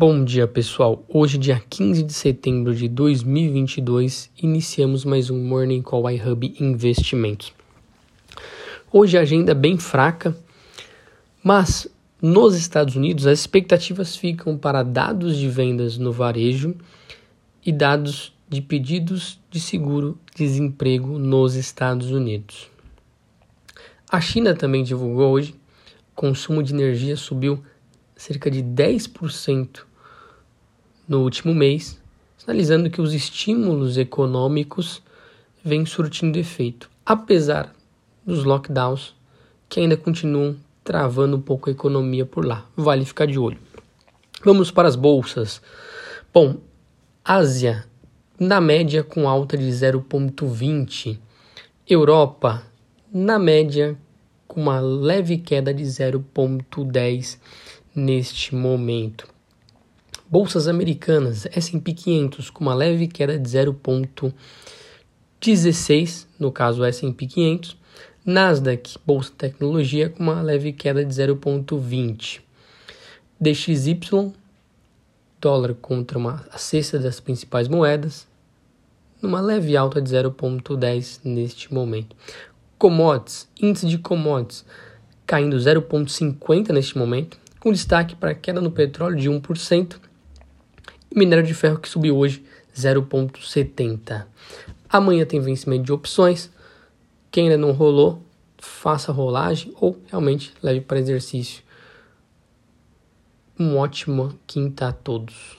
Bom dia, pessoal. Hoje, dia 15 de setembro de 2022, iniciamos mais um Morning Call iHub Investimentos. Hoje a agenda é bem fraca, mas nos Estados Unidos as expectativas ficam para dados de vendas no varejo e dados de pedidos de seguro-desemprego nos Estados Unidos. A China também divulgou hoje, consumo de energia subiu cerca de 10% no último mês, sinalizando que os estímulos econômicos vêm surtindo efeito, apesar dos lockdowns que ainda continuam travando um pouco a economia por lá. Vale ficar de olho. Vamos para as bolsas. Bom, Ásia na média com alta de 0,20. Europa na média com uma leve queda de 0,10 neste momento. Bolsas americanas, S&P 500 com uma leve queda de 0,16, no caso S&P 500, Nasdaq, Bolsa de Tecnologia com uma leve queda de 0,20. DXY, dólar contra uma, a cesta das principais moedas, numa leve alta de 0,10 neste momento. Commodities, índice de commodities caindo 0,50 neste momento, com destaque para a queda no petróleo de 1% minério de ferro que subiu hoje 0,70. Amanhã tem vencimento de opções. Quem ainda não rolou, faça rolagem ou realmente leve para exercício. Uma ótima quinta a todos.